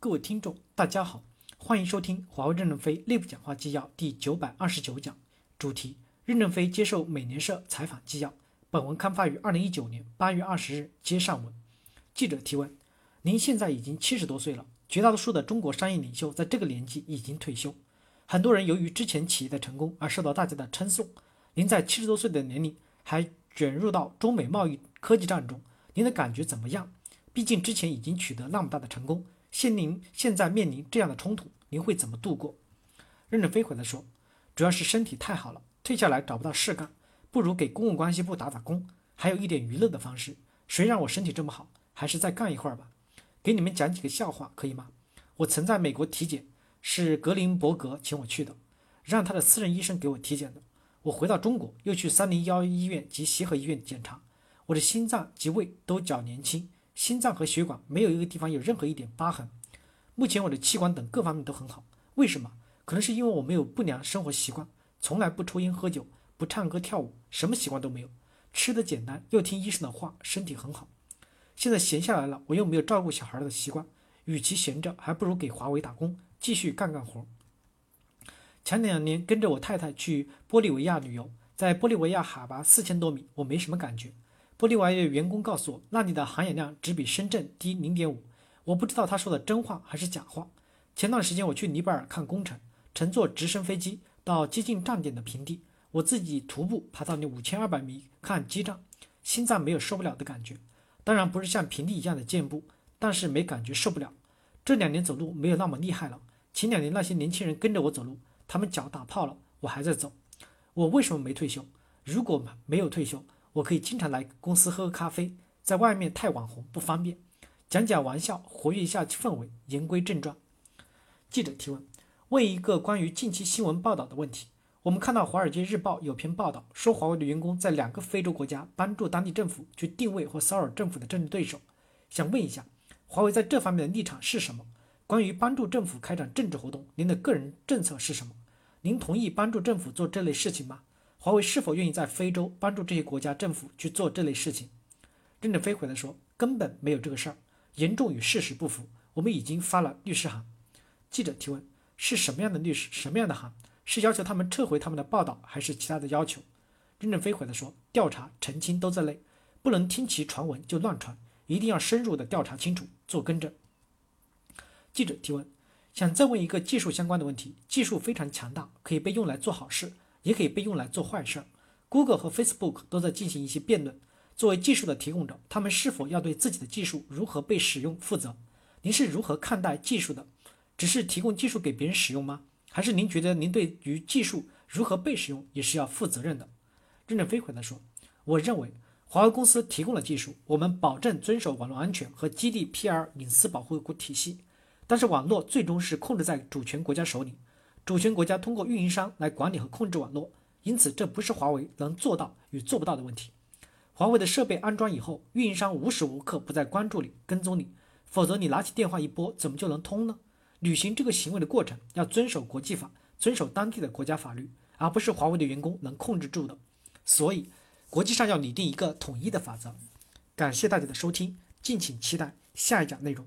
各位听众，大家好，欢迎收听华为任正非内部讲话纪要第九百二十九讲，主题：任正非接受美联社采访纪要。本文刊发于二零一九年八月二十日。接上文，记者提问：您现在已经七十多岁了，绝大多数的中国商业领袖在这个年纪已经退休，很多人由于之前企业的成功而受到大家的称颂。您在七十多岁的年龄还卷入到中美贸易科技战中，您的感觉怎么样？毕竟之前已经取得那么大的成功。现您现在面临这样的冲突，您会怎么度过？任正非回答说：“主要是身体太好了，退下来找不到事干，不如给公共关系部打打工，还有一点娱乐的方式。谁让我身体这么好？还是再干一会儿吧。给你们讲几个笑话，可以吗？我曾在美国体检，是格林伯格请我去的，让他的私人医生给我体检的。我回到中国，又去三零幺医院及协和医院检查，我的心脏及胃都较年轻。”心脏和血管没有一个地方有任何一点疤痕。目前我的器官等各方面都很好。为什么？可能是因为我没有不良生活习惯，从来不抽烟喝酒，不唱歌跳舞，什么习惯都没有。吃的简单，又听医生的话，身体很好。现在闲下来了，我又没有照顾小孩的习惯，与其闲着，还不如给华为打工，继续干干活。前两年跟着我太太去玻利维亚旅游，在玻利维亚海拔四千多米，我没什么感觉。玻利维亚员工告诉我，那里的含氧量只比深圳低零点五。我不知道他说的真话还是假话。前段时间我去尼泊尔看工程，乘坐直升飞机到接近站点的平地，我自己徒步爬到那五千二百米看基站，心脏没有受不了的感觉。当然不是像平地一样的健步，但是没感觉受不了。这两年走路没有那么厉害了。前两年那些年轻人跟着我走路，他们脚打泡了，我还在走。我为什么没退休？如果没有退休？我可以经常来公司喝喝咖啡，在外面太网红不方便，讲讲玩笑，活跃一下氛围。言归正传，记者提问：问一个关于近期新闻报道的问题。我们看到《华尔街日报》有篇报道，说华为的员工在两个非洲国家帮助当地政府去定位或骚扰政府的政治对手。想问一下，华为在这方面的立场是什么？关于帮助政府开展政治活动，您的个人政策是什么？您同意帮助政府做这类事情吗？华为是否愿意在非洲帮助这些国家政府去做这类事情？任正非回答说：“根本没有这个事儿，严重与事实不符。我们已经发了律师函。”记者提问：“是什么样的律师？什么样的函？是要求他们撤回他们的报道，还是其他的要求？”任正非回答说：“调查、澄清都在内，不能听其传闻就乱传，一定要深入的调查清楚，做更正。”记者提问：“想再问一个技术相关的问题。技术非常强大，可以被用来做好事。”也可以被用来做坏事。Google 和 Facebook 都在进行一些辩论。作为技术的提供者，他们是否要对自己的技术如何被使用负责？您是如何看待技术的？只是提供技术给别人使用吗？还是您觉得您对于技术如何被使用也是要负责任的？任正非回答说：“我认为华为公司提供了技术，我们保证遵守网络安全和 GDPR 隐私保护体系，但是网络最终是控制在主权国家手里。”主权国家通过运营商来管理和控制网络，因此这不是华为能做到与做不到的问题。华为的设备安装以后，运营商无时无刻不在关注你、跟踪你，否则你拿起电话一拨，怎么就能通呢？履行这个行为的过程要遵守国际法，遵守当地的国家法律，而不是华为的员工能控制住的。所以，国际上要拟定一个统一的法则。感谢大家的收听，敬请期待下一讲内容。